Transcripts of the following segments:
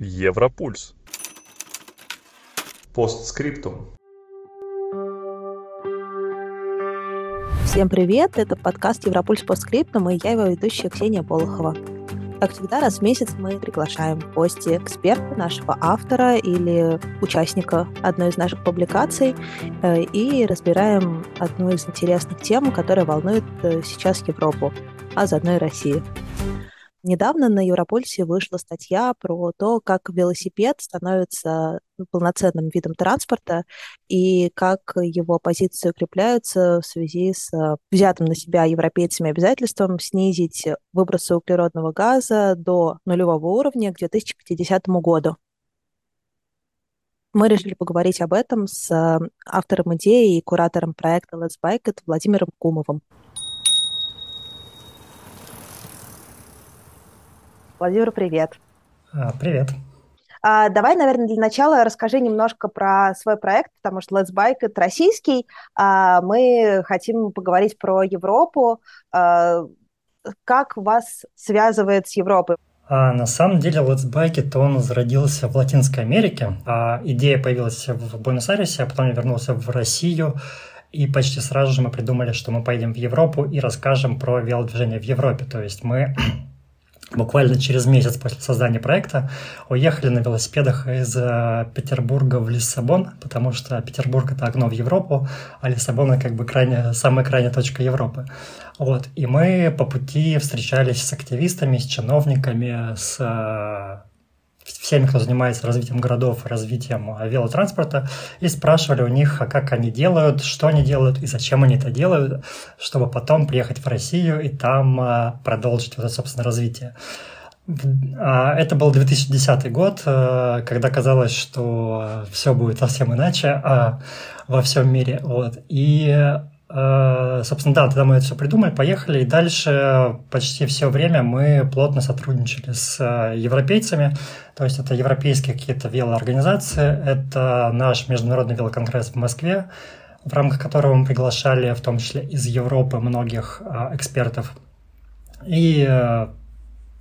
Европульс. Постскриптум. Всем привет! Это подкаст Европульс Постскриптум, и я его ведущая Ксения Болохова. Как всегда, раз в месяц мы приглашаем в гости эксперта, нашего автора или участника одной из наших публикаций э, и разбираем одну из интересных тем, которая волнует э, сейчас Европу, а заодно и Россию. Недавно на Европульсе вышла статья про то, как велосипед становится полноценным видом транспорта и как его позиции укрепляются в связи с э, взятым на себя европейцами обязательством снизить выбросы углеродного газа до нулевого уровня к 2050 году. Мы решили поговорить об этом с э, автором идеи и куратором проекта Let's Bike Владимиром Кумовым. Владимир, привет. А, привет. А, давай, наверное, для начала расскажи немножко про свой проект, потому что Let's Bike — это российский. А мы хотим поговорить про Европу. А, как вас связывает с Европой? А на самом деле Let's Bike это он зародился в Латинской Америке. А идея появилась в Буэнос-Айресе, а потом я вернулся в Россию. И почти сразу же мы придумали, что мы поедем в Европу и расскажем про велодвижение в Европе. То есть мы буквально через месяц после создания проекта уехали на велосипедах из э, Петербурга в Лиссабон, потому что Петербург — это окно в Европу, а Лиссабон — это как бы крайне, самая крайняя точка Европы. Вот. И мы по пути встречались с активистами, с чиновниками, с э, всеми, кто занимается развитием городов, развитием а, велотранспорта, и спрашивали у них, а как они делают, что они делают и зачем они это делают, чтобы потом приехать в Россию и там а, продолжить вот это, собственно, развитие. Это был 2010 год, когда казалось, что все будет совсем иначе во всем мире. Вот. И собственно, да, тогда мы это все придумали, поехали, и дальше почти все время мы плотно сотрудничали с э, европейцами, то есть это европейские какие-то велоорганизации, это наш международный велоконгресс в Москве, в рамках которого мы приглашали в том числе из Европы многих э, экспертов. И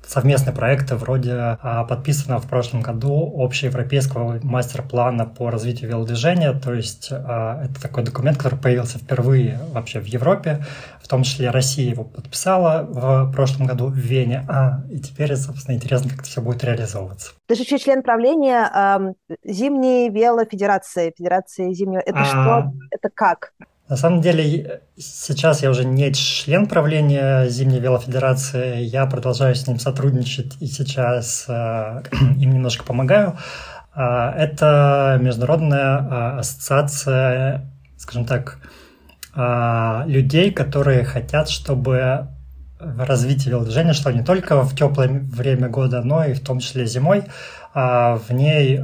совместные проекты вроде а, подписанного в прошлом году общеевропейского мастер-плана по развитию велодвижения. То есть а, это такой документ, который появился впервые вообще в Европе. В том числе Россия его подписала в прошлом году в Вене. А, и теперь, собственно, интересно, как это все будет реализовываться. Ты же еще член правления э, Зимней велофедерации, Федерации зимнего. Это а... что? Это как? На самом деле, сейчас я уже не член правления Зимней велофедерации, я продолжаю с ним сотрудничать и сейчас э, им немножко помогаю. Э, это международная э, ассоциация, скажем так, э, людей, которые хотят, чтобы развитие велодвижения шло не только в теплое время года, но и в том числе зимой. В ней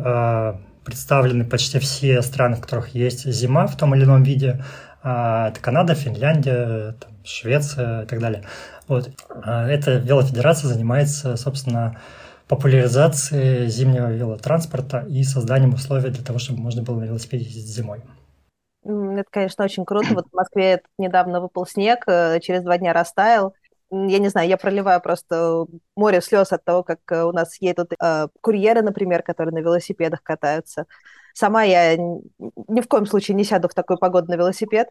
представлены почти все страны, в которых есть зима в том или ином виде. А, это Канада, Финляндия, там, Швеция и так далее. Вот. А, эта велофедерация занимается, собственно, популяризацией зимнего велотранспорта и созданием условий для того, чтобы можно было на велосипеде ездить зимой. Это, конечно, очень круто. Вот в Москве недавно выпал снег, э, через два дня растаял. Я не знаю, я проливаю просто море слез от того, как э, у нас едут э, курьеры, например, которые на велосипедах катаются. Сама я ни в коем случае не сяду в такой погоду на велосипед.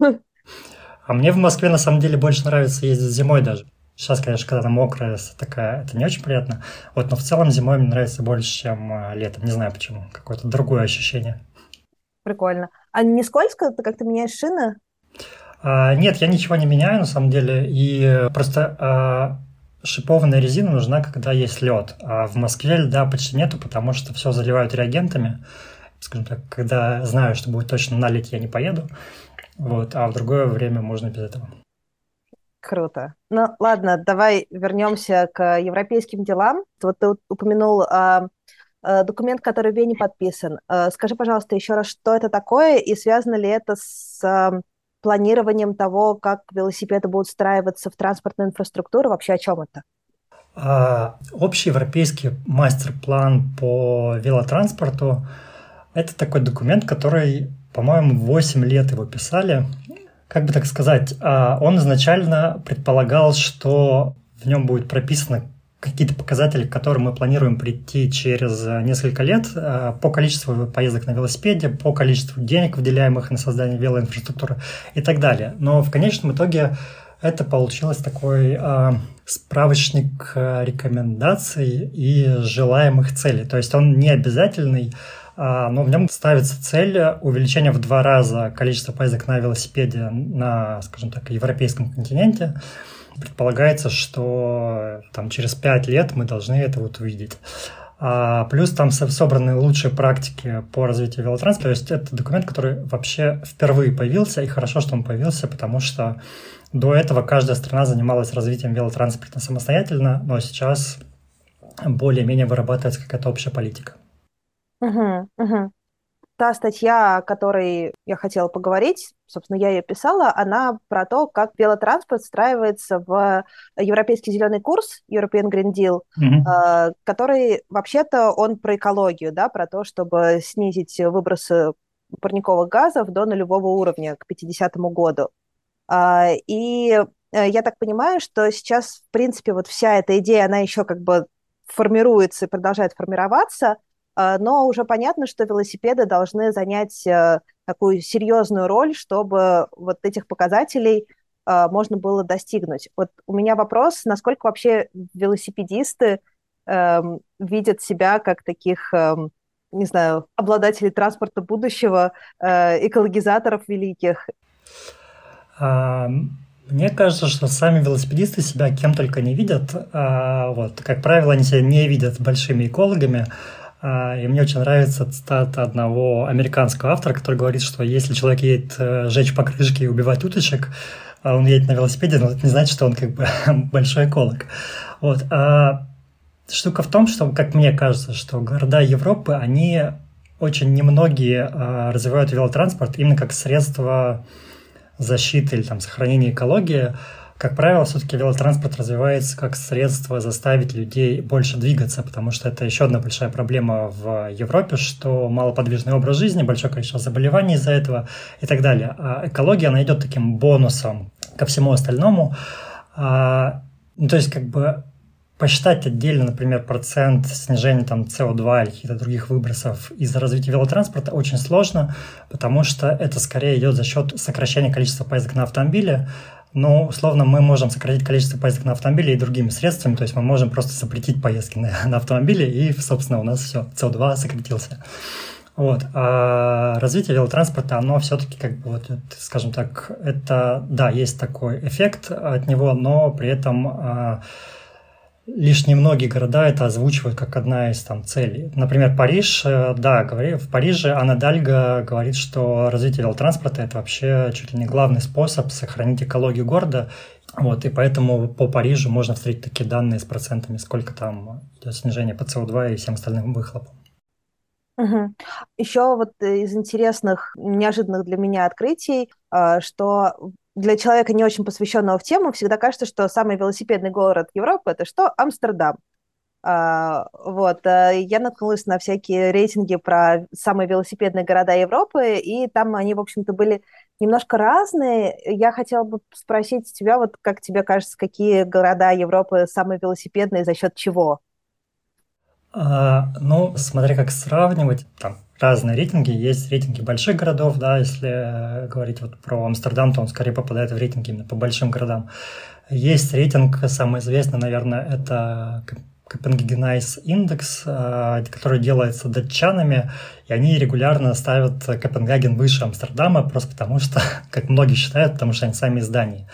А мне в Москве на самом деле больше нравится ездить зимой даже. Сейчас, конечно, когда она мокрая, такая, это не очень приятно. Вот, но в целом зимой мне нравится больше, чем а, летом. Не знаю почему. Какое-то другое ощущение. Прикольно. А не скользко? Ты как-то меняешь шины? А, нет, я ничего не меняю на самом деле. И просто а, шипованная резина нужна, когда есть лед. А в Москве льда почти нету, потому что все заливают реагентами. Скажем так, когда знаю, что будет точно налить, я не поеду. Вот, а в другое время можно без этого. Круто. Ну, ладно, давай вернемся к европейским делам. Вот ты упомянул э, документ, который в Вене подписан. Э, скажи, пожалуйста, еще раз, что это такое и связано ли это с планированием того, как велосипеды будут встраиваться в транспортную инфраструктуру? Вообще о чем это? А, общий европейский мастер-план по велотранспорту – это такой документ, который, по-моему, 8 лет его писали. Как бы так сказать, а, он изначально предполагал, что в нем будет прописано какие-то показатели, к которым мы планируем прийти через несколько лет по количеству поездок на велосипеде, по количеству денег, выделяемых на создание велоинфраструктуры и так далее. Но в конечном итоге это получилось такой э, справочник рекомендаций и желаемых целей. То есть он не обязательный, но в нем ставится цель увеличения в два раза количества поездок на велосипеде на, скажем так, европейском континенте. Предполагается, что там, через пять лет мы должны это вот увидеть. А, плюс там собраны лучшие практики по развитию велотранспорта. То есть это документ, который вообще впервые появился, и хорошо, что он появился, потому что до этого каждая страна занималась развитием велотранспорта самостоятельно, но сейчас более-менее вырабатывается какая-то общая политика. Угу, угу. Та статья, о которой я хотела поговорить, собственно, я ее писала, она про то, как велотранспорт встраивается в европейский зеленый курс, European Green Deal, mm-hmm. который, вообще-то, он про экологию, да, про то, чтобы снизить выбросы парниковых газов до нулевого уровня к 50 году. А, и э, я так понимаю, что сейчас, в принципе, вот вся эта идея, она еще как бы формируется и продолжает формироваться – но уже понятно, что велосипеды должны занять э, такую серьезную роль, чтобы вот этих показателей а, можно было достигнуть. Вот у меня вопрос, насколько вообще велосипедисты эм, видят себя как таких, эм, не знаю, обладателей транспорта будущего, э, экологизаторов великих? Мне кажется, что сами велосипедисты себя кем только не видят. Вот, как правило, они себя не видят большими экологами. А, и мне очень нравится цитата одного американского автора, который говорит, что если человек едет э, жечь покрышки и убивать уточек, а он едет на велосипеде, но это не значит, что он как бы большой эколог. Вот. А штука в том, что, как мне кажется, что города Европы, они очень немногие а, развивают велотранспорт именно как средство защиты или там, сохранения экологии, как правило, все-таки велотранспорт развивается как средство заставить людей больше двигаться, потому что это еще одна большая проблема в Европе, что малоподвижный образ жизни, большое количество заболеваний из-за этого и так далее. А экология, она идет таким бонусом ко всему остальному. А, ну, то есть, как бы посчитать отдельно, например, процент снижения там СО2 или каких-то других выбросов из-за развития велотранспорта очень сложно, потому что это скорее идет за счет сокращения количества поездок на автомобиле, но, условно, мы можем сократить количество поездок на автомобиле и другими средствами, то есть мы можем просто запретить поездки на, на автомобиле, и, собственно, у нас все, СО2 сократился. Вот. А развитие велотранспорта, оно все-таки, как бы, вот, скажем так, это, да, есть такой эффект от него, но при этом а, лишь немногие города это озвучивают как одна из там целей. Например, Париж, э, да, в Париже Анна Дальга говорит, что развитие велотранспорта это вообще чуть ли не главный способ сохранить экологию города. Вот, и поэтому по Парижу можно встретить такие данные с процентами, сколько там идет снижение по СО2 и всем остальным выхлопам. Угу. Еще вот из интересных, неожиданных для меня открытий, э, что для человека, не очень посвященного в тему, всегда кажется, что самый велосипедный город Европы это что? Амстердам. А, вот, а, я наткнулась на всякие рейтинги про самые велосипедные города Европы, и там они, в общем-то, были немножко разные. Я хотела бы спросить тебя, вот как тебе кажется, какие города Европы самые велосипедные, за счет чего? А, ну, смотря как сравнивать, там разные рейтинги. Есть рейтинги больших городов, да, если говорить вот про Амстердам, то он скорее попадает в рейтинги именно по большим городам. Есть рейтинг, самый известный, наверное, это Копенгагенайз индекс, а, который делается датчанами, и они регулярно ставят Копенгаген выше Амстердама, просто потому что, как многие считают, потому что они сами из Дании.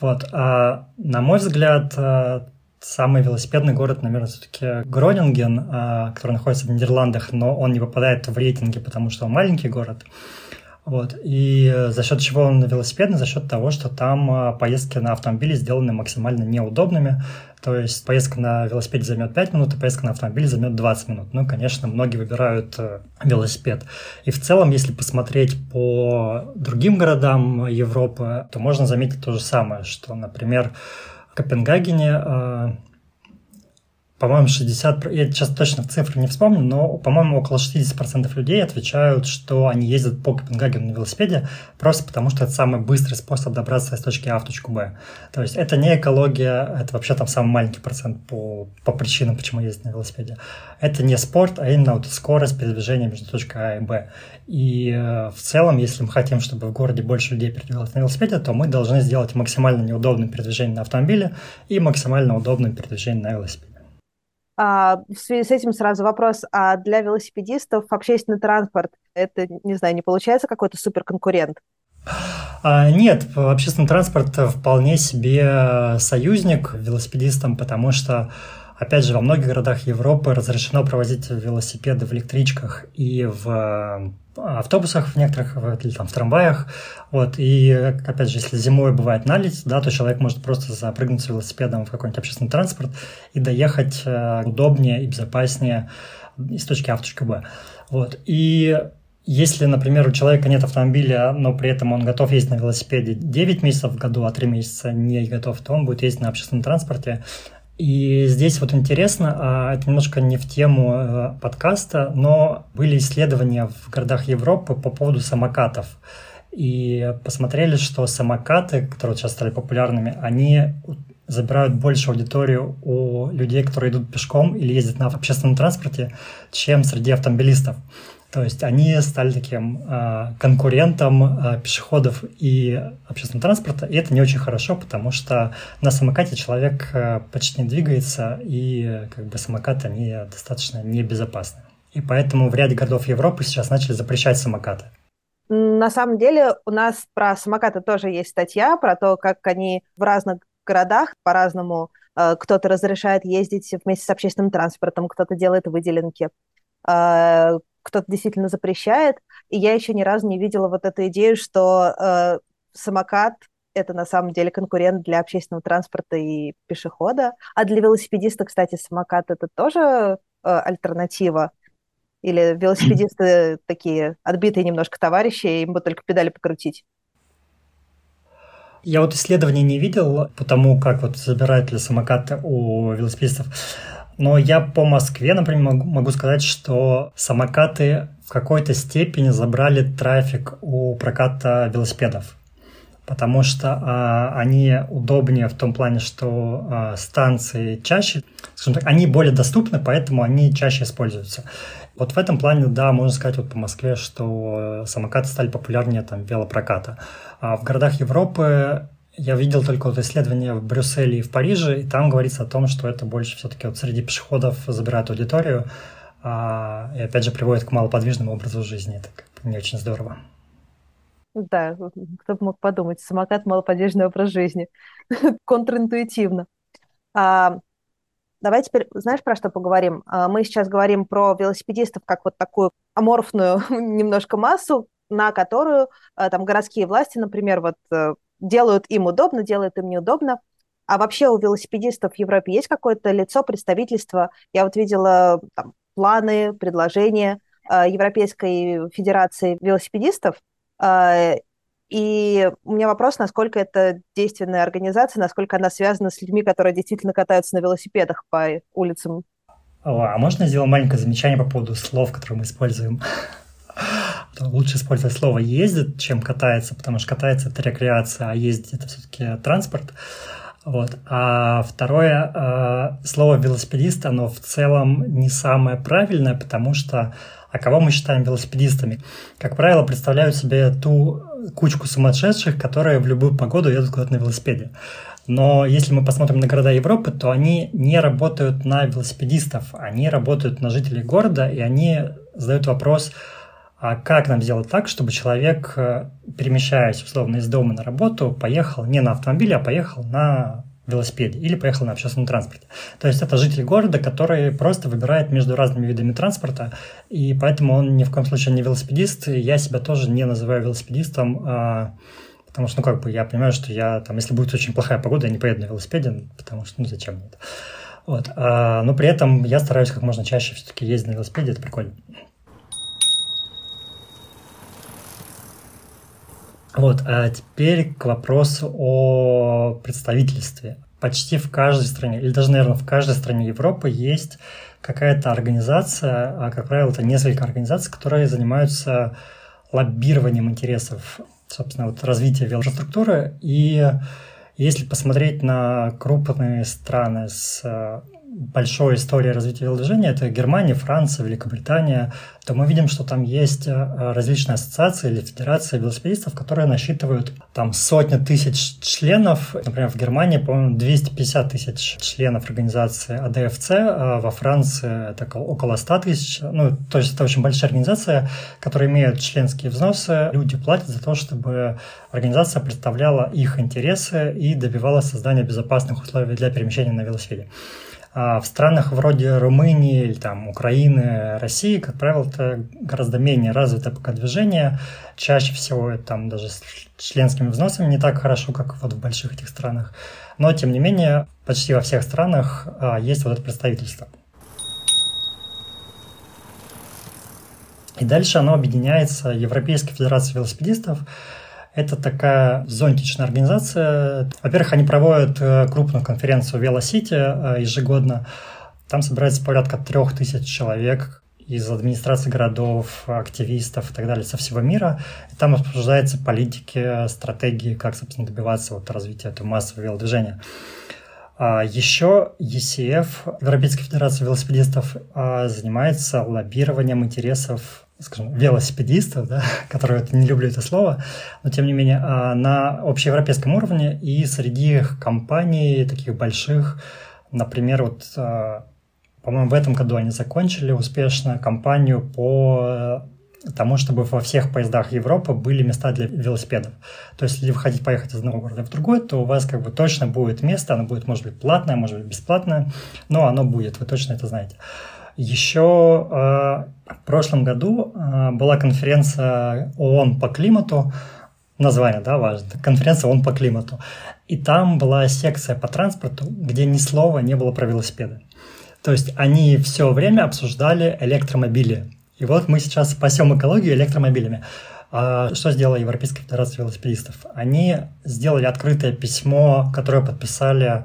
Вот. А, на мой взгляд, а, Самый велосипедный город, наверное, все-таки Гронинген, а, который находится в Нидерландах, но он не попадает в рейтинги, потому что он маленький город. Вот. И за счет чего он велосипедный? За счет того, что там а, поездки на автомобиле сделаны максимально неудобными. То есть поездка на велосипеде займет 5 минут, а поездка на автомобиле займет 20 минут. Ну, конечно, многие выбирают э, велосипед. И в целом, если посмотреть по другим городам Европы, то можно заметить то же самое, что, например, Копенгагене э, по-моему, 60, я сейчас точно цифры не вспомню, но, по-моему, около 60% людей отвечают, что они ездят по Копенгагену на велосипеде просто потому, что это самый быстрый способ добраться из точки А в точку Б. То есть это не экология, это вообще там самый маленький процент по, по причинам, почему ездить на велосипеде. Это не спорт, а именно вот скорость передвижения между точкой А и Б. И э, в целом, если мы хотим, чтобы в городе больше людей передвигалось на велосипеде, то мы должны сделать максимально неудобным передвижение на автомобиле и максимально удобным передвижение на велосипеде. А, в связи с этим сразу вопрос, а для велосипедистов общественный транспорт, это, не знаю, не получается какой-то суперконкурент? А, нет, общественный транспорт вполне себе союзник велосипедистам, потому что Опять же, во многих городах Европы разрешено провозить велосипеды в электричках и в автобусах в некоторых, или там в трамваях. Вот, и, опять же, если зимой бывает налить, да, то человек может просто запрыгнуть с велосипедом в какой-нибудь общественный транспорт и доехать э, удобнее и безопаснее из точки А в точку Б. Вот, и если, например, у человека нет автомобиля, но при этом он готов ездить на велосипеде 9 месяцев в году, а 3 месяца не готов, то он будет ездить на общественном транспорте. И здесь вот интересно, а это немножко не в тему э, подкаста, но были исследования в городах Европы по поводу самокатов. И посмотрели, что самокаты, которые сейчас стали популярными, они забирают больше аудиторию у людей, которые идут пешком или ездят на общественном транспорте, чем среди автомобилистов. То есть они стали таким э, конкурентом э, пешеходов и общественного транспорта, и это не очень хорошо, потому что на самокате человек э, почти не двигается, и как бы самокаты, они достаточно небезопасны. И поэтому в ряде городов Европы сейчас начали запрещать самокаты. На самом деле у нас про самокаты тоже есть статья, про то, как они в разных городах по-разному кто-то разрешает ездить вместе с общественным транспортом, кто-то делает выделенки кто-то действительно запрещает. И я еще ни разу не видела вот эту идею, что э, самокат это на самом деле конкурент для общественного транспорта и пешехода. А для велосипедиста, кстати, самокат это тоже э, альтернатива. Или велосипедисты такие отбитые немножко товарищи, им бы только педали покрутить. Я вот исследований не видел по тому, как вот забирают ли самокаты у велосипедистов. Но я по Москве, например, могу, сказать, что самокаты в какой-то степени забрали трафик у проката велосипедов. Потому что а, они удобнее в том плане, что а, станции чаще, скажем так, они более доступны, поэтому они чаще используются. Вот в этом плане, да, можно сказать вот по Москве, что самокаты стали популярнее там велопроката. А в городах Европы я видел только вот исследования в Брюсселе и в Париже, и там говорится о том, что это больше все-таки вот среди пешеходов забирает аудиторию, а, и опять же приводит к малоподвижному образу жизни. Это не очень здорово. Да, кто бы мог подумать, самокат – малоподвижный образ жизни. Контринтуитивно. А, давай теперь, знаешь, про что поговорим? А, мы сейчас говорим про велосипедистов как вот такую аморфную немножко массу, на которую а, там городские власти, например, вот э, делают им удобно, делают им неудобно. А вообще у велосипедистов в Европе есть какое-то лицо, представительство? Я вот видела там, планы, предложения э, Европейской Федерации велосипедистов. Э, и у меня вопрос, насколько это действенная организация, насколько она связана с людьми, которые действительно катаются на велосипедах по улицам. О, а можно сделать маленькое замечание по поводу слов, которые мы используем? Лучше использовать слово «ездит», чем «катается», потому что катается – это рекреация, а ездить – это все-таки транспорт. Вот. А второе, э, слово велосипедист, оно в целом не самое правильное, потому что а кого мы считаем велосипедистами? Как правило, представляют себе ту кучку сумасшедших, которые в любую погоду едут куда-то на велосипеде. Но если мы посмотрим на города Европы, то они не работают на велосипедистов, они работают на жителей города, и они задают вопрос – а как нам сделать так, чтобы человек, э, перемещаясь условно из дома на работу, поехал не на автомобиле, а поехал на велосипеде или поехал на общественном транспорте. То есть это житель города, который просто выбирает между разными видами транспорта, и поэтому он ни в коем случае не велосипедист. Я себя тоже не называю велосипедистом, а, потому что, ну, как бы, я понимаю, что я, там, если будет очень плохая погода, я не поеду на велосипеде, потому что, ну, зачем мне это? Вот. А, но при этом я стараюсь как можно чаще все-таки ездить на велосипеде, это прикольно. Вот, а теперь к вопросу о представительстве. почти в каждой стране, или даже, наверное, в каждой стране Европы есть какая-то организация, а, как правило, это несколько организаций, которые занимаются лоббированием интересов, собственно, вот развития велоструктуры. И если посмотреть на крупные страны с большой историей развития велодвижения, это Германия, Франция, Великобритания, то мы видим, что там есть э, различные ассоциации или федерации велосипедистов, которые насчитывают там сотни тысяч членов. Например, в Германии, по-моему, 250 тысяч членов организации АДФЦ, а во Франции это около 100 тысяч. Ну, то есть это очень большая организация, которая имеет членские взносы. Люди платят за то, чтобы организация представляла их интересы и добивалась создания безопасных условий для перемещения на велосипеде. А в странах вроде Румынии, или там, Украины, России, как правило, это гораздо менее развитое пока движение. Чаще всего там даже с членскими взносами не так хорошо, как вот в больших этих странах. Но, тем не менее, почти во всех странах а, есть вот это представительство. И дальше оно объединяется Европейской Федерацией велосипедистов, это такая зонтичная организация. Во-первых, они проводят э, крупную конференцию Велосити э, ежегодно. Там собирается порядка трех тысяч человек из администрации городов, активистов и так далее со всего мира. И там обсуждаются политики, стратегии, как, собственно, добиваться вот развития этого массового велодвижения. А еще ECF, Европейская федерация велосипедистов, а, занимается лоббированием интересов скажем, велосипедистов, да, которые вот не люблю это слово, но тем не менее а, на общеевропейском уровне и среди компаний таких больших, например, вот, а, по-моему, в этом году они закончили успешно кампанию по тому, чтобы во всех поездах Европы были места для велосипедов. То есть, если вы хотите поехать из одного города в другой, то у вас как бы точно будет место, оно будет, может быть, платное, может быть, бесплатное, но оно будет, вы точно это знаете. Еще э, в прошлом году э, была конференция ООН по климату, название, да, важно, конференция ООН по климату. И там была секция по транспорту, где ни слова не было про велосипеды. То есть они все время обсуждали электромобили. И вот мы сейчас спасем экологию электромобилями. А что сделала Европейская Федерация велосипедистов? Они сделали открытое письмо, которое подписали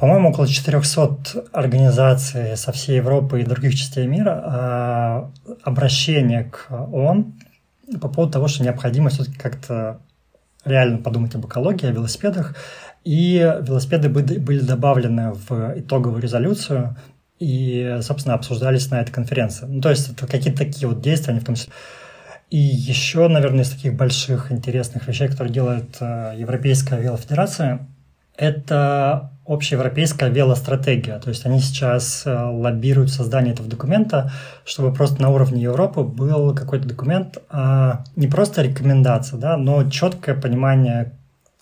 по-моему, около 400 организаций со всей Европы и других частей мира а, обращение к ООН по поводу того, что необходимо все-таки как-то реально подумать об экологии, о велосипедах. И велосипеды были добавлены в итоговую резолюцию и, собственно, обсуждались на этой конференции. Ну, то есть это какие-то такие вот действия, они в том числе. И еще, наверное, из таких больших интересных вещей, которые делает э, Европейская велофедерация, это общеевропейская велостратегия. То есть они сейчас э, лоббируют создание этого документа, чтобы просто на уровне Европы был какой-то документ, а не просто рекомендация, да, но четкое понимание.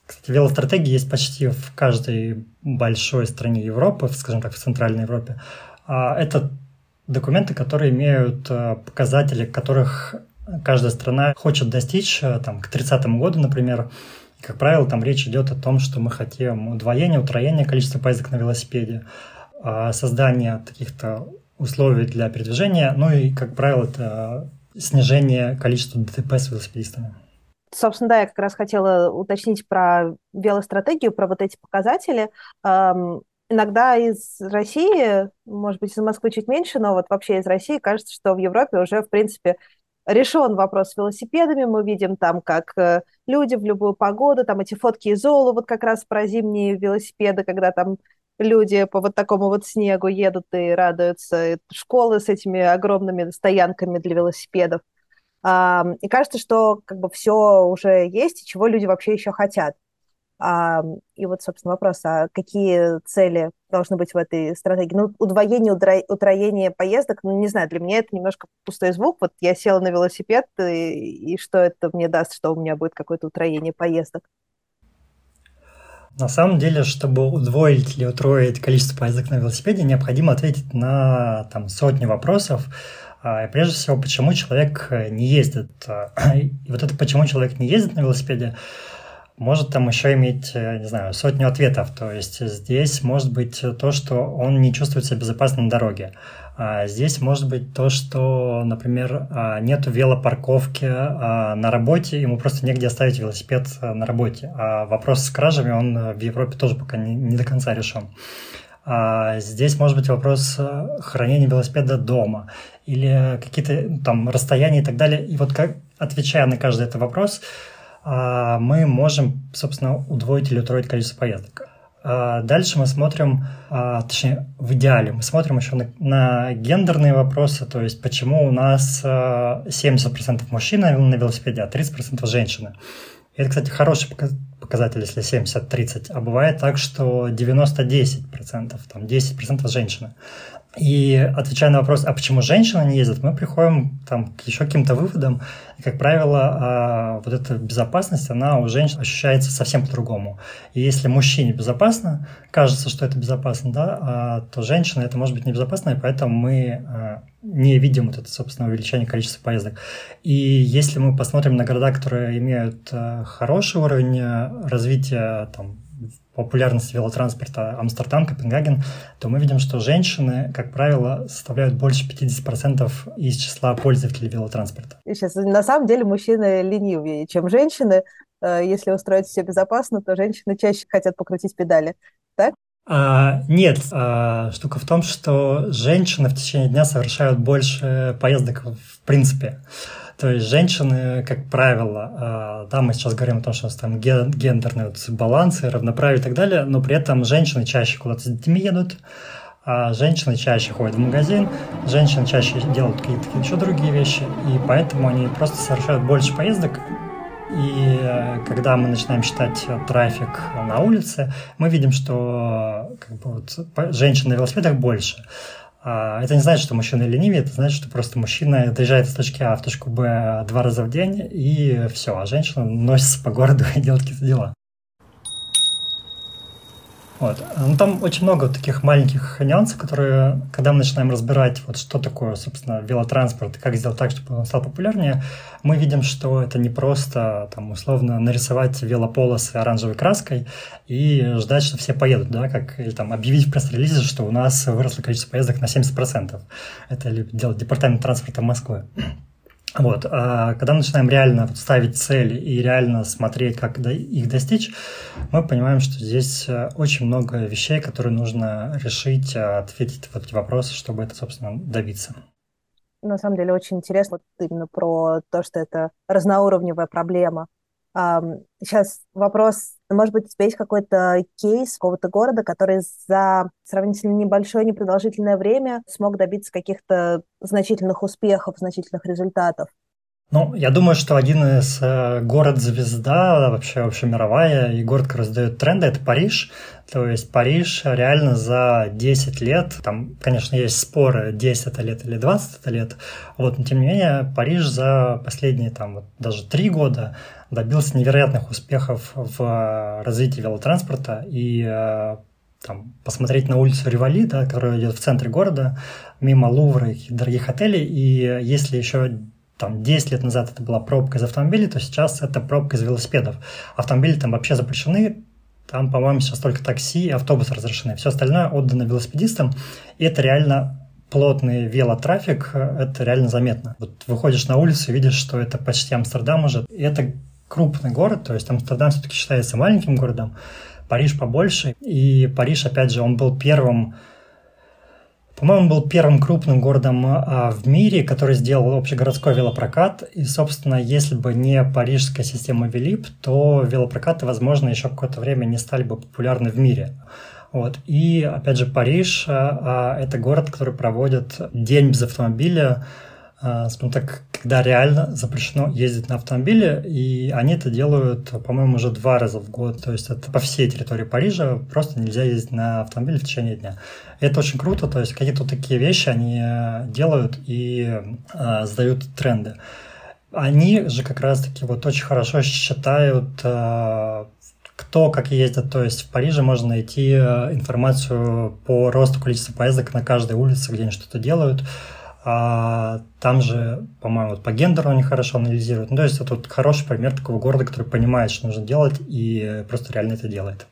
Кстати, велостратегии есть почти в каждой большой стране Европы, скажем так, в Центральной Европе. А это документы, которые имеют э, показатели, которых каждая страна хочет достичь э, там, к 30 году, например, как правило, там речь идет о том, что мы хотим удвоения, утроения количества поездок на велосипеде, а, создание каких-то условий для передвижения, ну и, как правило, это снижение количества ДТП с велосипедистами. Собственно, да, я как раз хотела уточнить про велостратегию, про вот эти показатели. Иногда из России, может быть, из Москвы чуть меньше, но вот вообще из России кажется, что в Европе уже, в принципе, решен вопрос с велосипедами. Мы видим там, как э, люди в любую погоду, там эти фотки из Золу, вот как раз про зимние велосипеды, когда там люди по вот такому вот снегу едут и радуются. Школы с этими огромными стоянками для велосипедов. И кажется, что как бы все уже есть, и чего люди вообще еще хотят. И вот, собственно, вопрос, а какие цели должны быть в этой стратегии? Ну, удвоение, утроение поездок, ну, не знаю, для меня это немножко пустой звук. Вот я села на велосипед, и, и что это мне даст, что у меня будет какое-то утроение поездок? На самом деле, чтобы удвоить или утроить количество поездок на велосипеде, необходимо ответить на там, сотни вопросов. А, прежде всего, почему человек не ездит. И вот это почему человек не ездит на велосипеде – может там еще иметь, э, не знаю, сотню ответов. То есть здесь может быть то, что он не чувствует себя безопасно на дороге. А здесь может быть то, что, например, а, нет велопарковки а, на работе, ему просто негде оставить велосипед а, на работе. А вопрос с кражами, он в Европе тоже пока не, не до конца решен. Здесь может быть вопрос хранения велосипеда дома или какие-то там расстояния и так далее. И вот как, отвечая на каждый этот вопрос, мы можем, собственно, удвоить или утроить количество поездок. А, дальше мы смотрим, а, точнее, в идеале, мы смотрим еще на, на гендерные вопросы, то есть почему у нас 70% а, мужчин на велосипеде, а 30% женщины. И это, кстати, хороший показатель, если 70-30, а бывает так, что 90-10%, там 10% женщины. И отвечая на вопрос, а почему женщины не ездят, мы приходим там, к еще каким-то выводам. И, как правило, а, вот эта безопасность, она у женщин ощущается совсем по-другому. И если мужчине безопасно, кажется, что это безопасно, да, а, то женщина это может быть небезопасно, и поэтому мы а, не видим вот это, собственно, увеличение количества поездок. И если мы посмотрим на города, которые имеют хороший уровень развития там, популярности велотранспорта Амстердам, Копенгаген, то мы видим, что женщины, как правило, составляют больше 50% из числа пользователей велотранспорта. Сейчас, на самом деле, мужчины ленивее, чем женщины. Э, если устроить все безопасно, то женщины чаще хотят покрутить педали. Так? А, нет, а, штука в том, что женщины в течение дня совершают больше поездок в принципе. То есть женщины, как правило, а, да, мы сейчас говорим о том, что у нас там гендерные балансы, равноправие и так далее, но при этом женщины чаще куда-то с детьми едут, а женщины чаще ходят в магазин, женщины чаще делают какие-то еще другие вещи, и поэтому они просто совершают больше поездок, и э, когда мы начинаем считать трафик на улице, мы видим, что как бы, вот, женщин на велосипедах больше. А, это не значит, что мужчина ленивее, это значит, что просто мужчина доезжает из точки А в точку Б два раза в день, и все, а женщина носится по городу и делает какие-то дела. Вот. Ну, там очень много таких маленьких нюансов, которые, когда мы начинаем разбирать, вот что такое, собственно, велотранспорт и как сделать так, чтобы он стал популярнее, мы видим, что это не просто, там, условно, нарисовать велополосы оранжевой краской и ждать, что все поедут, да, как, или там объявить в пресс-релизе, что у нас выросло количество поездок на 70%. Это делает департамент транспорта Москвы. Вот. А когда начинаем реально ставить цели и реально смотреть, как их достичь, мы понимаем, что здесь э, очень много вещей, которые нужно решить, а, ответить в эти вопросы, чтобы это, собственно, добиться. На самом деле очень интересно именно про то, что это разноуровневая проблема. Сейчас вопрос, может быть, у тебя есть какой-то кейс какого-то города, который за сравнительно небольшое, непродолжительное время смог добиться каких-то значительных успехов, значительных результатов? Ну, я думаю, что один из э, город-звезда, вообще общемировая, и город, который раздает тренды, это Париж. То есть Париж реально за 10 лет, там, конечно, есть споры, 10 это лет или 20 это лет, вот, но тем не менее, Париж за последние, там, вот, даже 3 года добился невероятных успехов в развитии велотранспорта и э, там, посмотреть на улицу Ривали, да, которая идет в центре города, мимо Лувра и дорогих отелей, и если еще там 10 лет назад это была пробка из автомобилей, то сейчас это пробка из велосипедов. Автомобили там вообще запрещены, там, по-моему, сейчас только такси и автобусы разрешены. Все остальное отдано велосипедистам, и это реально плотный велотрафик, это реально заметно. Вот выходишь на улицу и видишь, что это почти Амстердам уже, и это крупный город, то есть Амстердам все-таки считается маленьким городом, Париж побольше, и Париж, опять же, он был первым по-моему, был первым крупным городом а, в мире, который сделал общегородской велопрокат. И, собственно, если бы не парижская система Велип, то велопрокаты, возможно, еще какое-то время не стали бы популярны в мире. Вот. И, опять же, Париж а, а, это город, который проводит день без автомобиля а, скажем так, когда реально запрещено ездить на автомобиле, и они это делают, по-моему, уже два раза в год, то есть это по всей территории Парижа, просто нельзя ездить на автомобиле в течение дня. Это очень круто, то есть какие-то такие вещи они делают и э, сдают тренды. Они же как раз-таки вот очень хорошо считают э, кто как ездит. То есть в Париже можно найти информацию по росту количества поездок на каждой улице, где они что-то делают. А там же, по-моему, вот по гендеру они хорошо анализируют. Ну, то есть это вот хороший пример такого города, который понимает, что нужно делать, и просто реально это делает.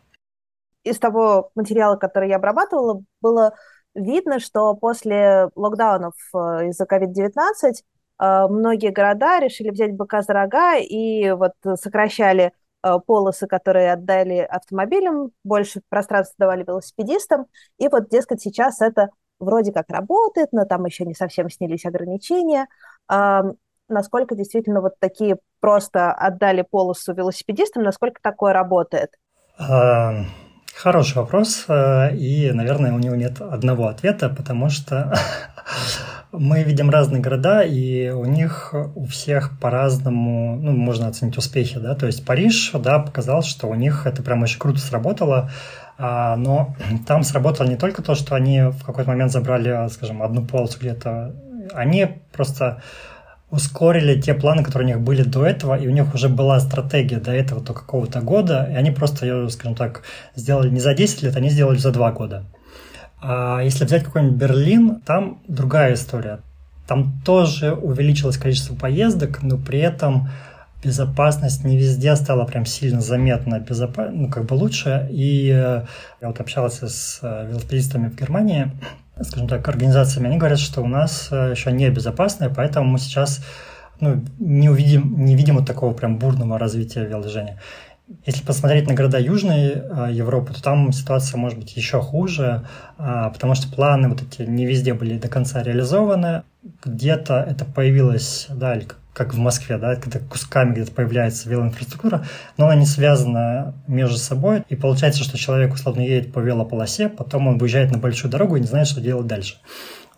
Из того материала, который я обрабатывала, было видно, что после локдаунов э, из-за COVID-19 э, многие города решили взять быка за рога и вот сокращали э, полосы, которые отдали автомобилям, больше пространства давали велосипедистам. И вот, дескать, сейчас это вроде как работает, но там еще не совсем снялись ограничения. Насколько действительно вот такие просто отдали полосу велосипедистам, насколько такое работает? Хороший вопрос, э, и, наверное, у него нет одного ответа, потому что мы видим разные города, и у них у всех по-разному, ну, можно оценить успехи, да, то есть Париж, да, показал, что у них это прям очень круто сработало, но там сработало не только то, что они в какой-то момент забрали, скажем, одну полосу где-то, они просто ускорили те планы, которые у них были до этого, и у них уже была стратегия до этого, до какого-то года, и они просто ее, скажем так, сделали не за 10 лет, они сделали за 2 года. А если взять какой-нибудь Берлин, там другая история. Там тоже увеличилось количество поездок, но при этом безопасность не везде стала прям сильно заметно безопа... ну, как бы лучше. И э, я вот общался с э, велосипедистами в Германии, скажем так, организациями, они говорят, что у нас э, еще не безопасно, поэтому мы сейчас ну, не, увидим, не видим вот такого прям бурного развития велодвижения. Если посмотреть на города Южной Европы, то там ситуация может быть еще хуже, э, потому что планы вот эти не везде были до конца реализованы. Где-то это появилось, да, как в Москве, да, когда кусками где-то появляется велоинфраструктура, но она не связана между собой, и получается, что человек условно едет по велополосе, потом он выезжает на большую дорогу и не знает, что делать дальше.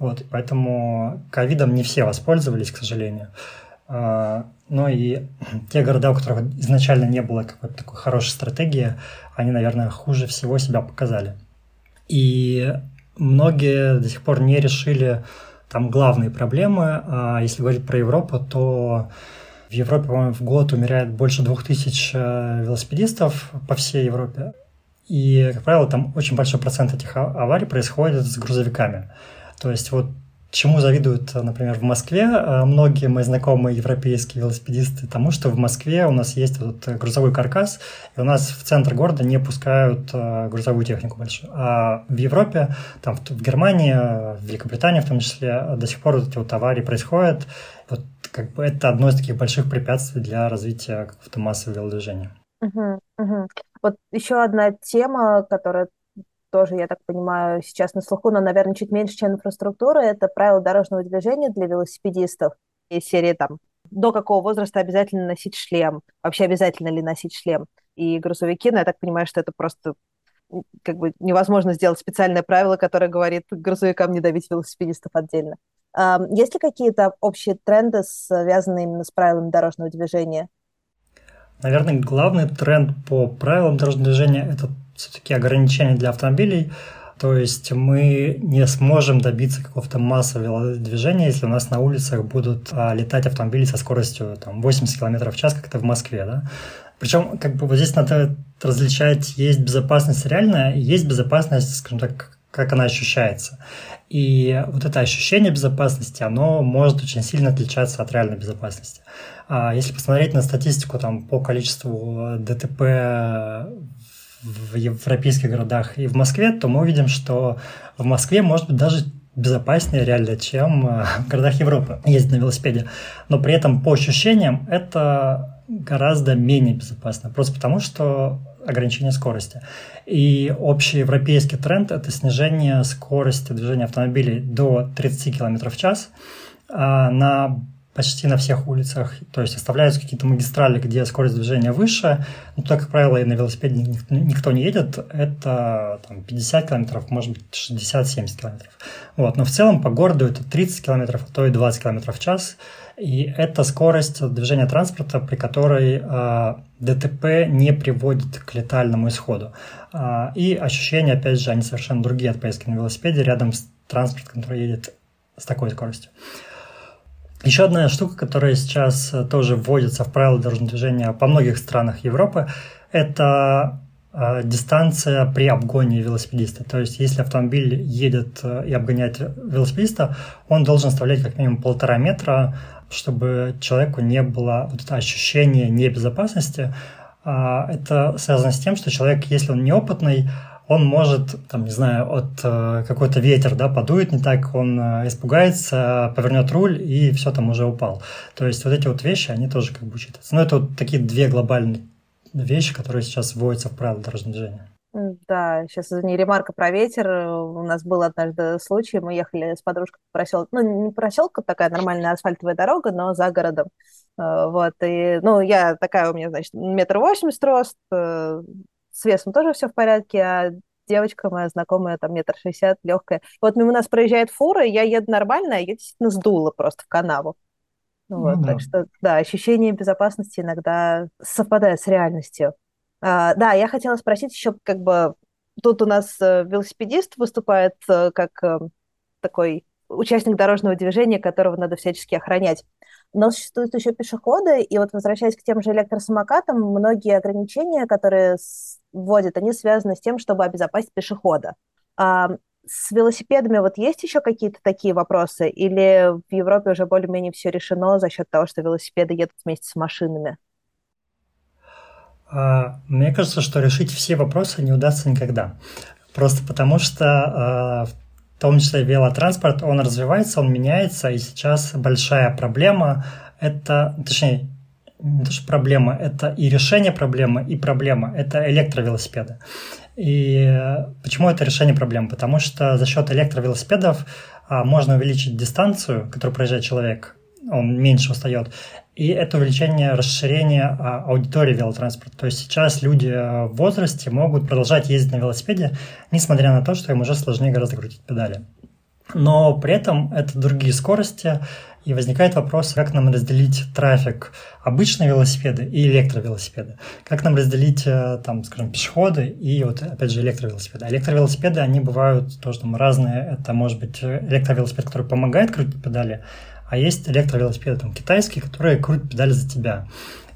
Вот, поэтому ковидом не все воспользовались, к сожалению. А, но и те города, у которых изначально не было какой-то такой хорошей стратегии, они, наверное, хуже всего себя показали. И многие до сих пор не решили там главные проблемы. А если говорить про Европу, то в Европе, по-моему, в год умирает больше двух тысяч э, велосипедистов по всей Европе. И, как правило, там очень большой процент этих а, аварий происходит с грузовиками. То есть вот Чему завидуют, например, в Москве э, многие мои знакомые европейские велосипедисты? Тому, что в Москве у нас есть вот грузовой каркас, и у нас в центр города не пускают э, грузовую технику большую. А в Европе, там в Германии, в Великобритании в том числе, до сих пор вот эти вот аварии происходят. Вот как бы это одно из таких больших препятствий для развития какого-то массового велодвижения. Угу, угу. Вот еще одна тема, которая тоже, я так понимаю, сейчас на слуху, но, наверное, чуть меньше, чем инфраструктура, это правила дорожного движения для велосипедистов. И серии там до какого возраста обязательно носить шлем, вообще обязательно ли носить шлем. И грузовики, ну, я так понимаю, что это просто как бы невозможно сделать специальное правило, которое говорит грузовикам не давить велосипедистов отдельно. Есть ли какие-то общие тренды, связанные именно с правилами дорожного движения? Наверное, главный тренд по правилам дорожного движения – это все-таки ограничения для автомобилей. То есть мы не сможем добиться какого-то массового движения, если у нас на улицах будут а, летать автомобили со скоростью там, 80 км в час, как это в Москве. Да? Причем как бы вот здесь надо различать, есть безопасность реальная, есть безопасность, скажем так, как она ощущается. И вот это ощущение безопасности, оно может очень сильно отличаться от реальной безопасности. А если посмотреть на статистику там, по количеству ДТП в европейских городах и в Москве, то мы увидим, что в Москве может быть даже безопаснее реально, чем э, в городах Европы ездить на велосипеде. Но при этом по ощущениям это гораздо менее безопасно, просто потому что ограничение скорости. И общий европейский тренд – это снижение скорости движения автомобилей до 30 км в час. А на почти на всех улицах. То есть оставляются какие-то магистрали, где скорость движения выше. Но так, как правило, и на велосипеде никто не едет. Это там, 50 километров, может быть, 60-70 километров. Вот. Но в целом по городу это 30 километров, а то и 20 километров в час. И это скорость движения транспорта, при которой э, ДТП не приводит к летальному исходу. Э, и ощущения, опять же, они совершенно другие от поездки на велосипеде рядом с транспортом, который едет с такой скоростью. Еще одна штука, которая сейчас э, тоже вводится в правила дорожного движения по многих странах Европы, это э, э, дистанция при обгоне велосипедиста. То есть, если автомобиль едет и обгоняет велосипедиста, он должен оставлять как минимум полтора метра, чтобы человеку не было вот это ощущение небезопасности. А, это связано с тем, что человек, если он неопытный, он может, там, не знаю, от э, какой-то ветер, да, подует не так, он э, испугается, повернет руль и все там уже упал. То есть вот эти вот вещи, они тоже как бы учитываются. Но это вот такие две глобальные вещи, которые сейчас вводятся в правила дорожного движения. Да, сейчас не ремарка про ветер. У нас был однажды случай, мы ехали с подружкой по проселку, ну, не проселка, такая нормальная асфальтовая дорога, но за городом. Э, вот, и, ну, я такая у меня, значит, метр восемьдесят рост, с весом тоже все в порядке, а девочка моя знакомая, там, метр шестьдесят, легкая. Вот мимо нас проезжает фура, я еду нормально, а я действительно сдула просто в канаву. Ну, вот, да. Так что, да, ощущение безопасности иногда совпадает с реальностью. А, да, я хотела спросить еще, как бы, тут у нас э, велосипедист выступает э, как э, такой участник дорожного движения, которого надо всячески охранять. Но существуют еще пешеходы, и вот возвращаясь к тем же электросамокатам, многие ограничения, которые вводят, они связаны с тем, чтобы обезопасить пешехода. А с велосипедами вот есть еще какие-то такие вопросы? Или в Европе уже более-менее все решено за счет того, что велосипеды едут вместе с машинами? А, мне кажется, что решить все вопросы не удастся никогда. Просто потому что а, в том числе велотранспорт, он развивается, он меняется, и сейчас большая проблема – это, точнее, не то, что проблема, это и решение проблемы, и проблема – это электровелосипеды. И почему это решение проблемы? Потому что за счет электровелосипедов а, можно увеличить дистанцию, которую проезжает человек, он меньше устает, и это увеличение, расширение а, аудитории велотранспорта. То есть сейчас люди э, в возрасте могут продолжать ездить на велосипеде, несмотря на то, что им уже сложнее гораздо крутить педали. Но при этом это другие скорости, и возникает вопрос, как нам разделить трафик обычные велосипеды и электровелосипеды. Как нам разделить, э, там, скажем, пешеходы и вот, опять же, электровелосипеды. Электровелосипеды, они бывают тоже там разные. Это может быть электровелосипед, который помогает крутить педали, а есть электровелосипеды там, китайские, которые крутят педали за тебя.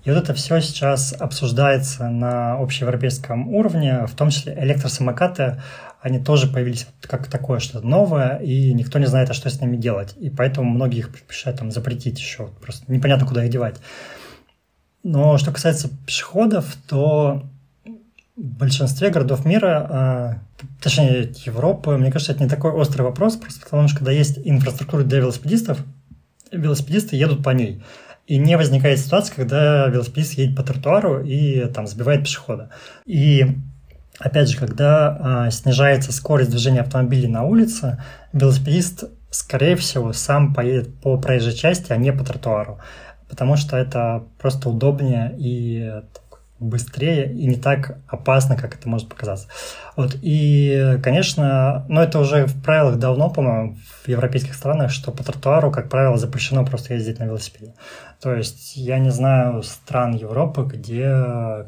И вот это все сейчас обсуждается на общеевропейском уровне, в том числе электросамокаты, они тоже появились как такое что-то новое, и никто не знает, а что с ними делать. И поэтому многие их предпочитают там, запретить еще, просто непонятно, куда их девать. Но что касается пешеходов, то в большинстве городов мира, а, точнее Европы, мне кажется, это не такой острый вопрос, просто потому что когда есть инфраструктура для велосипедистов, велосипедисты едут по ней. И не возникает ситуация, когда велосипедист едет по тротуару и там сбивает пешехода. И опять же, когда а, снижается скорость движения автомобилей на улице, велосипедист, скорее всего, сам поедет по проезжей части, а не по тротуару. Потому что это просто удобнее и быстрее и не так опасно, как это может показаться. Вот. И, конечно, но это уже в правилах давно, по-моему, в европейских странах, что по тротуару, как правило, запрещено просто ездить на велосипеде. То есть я не знаю стран Европы, где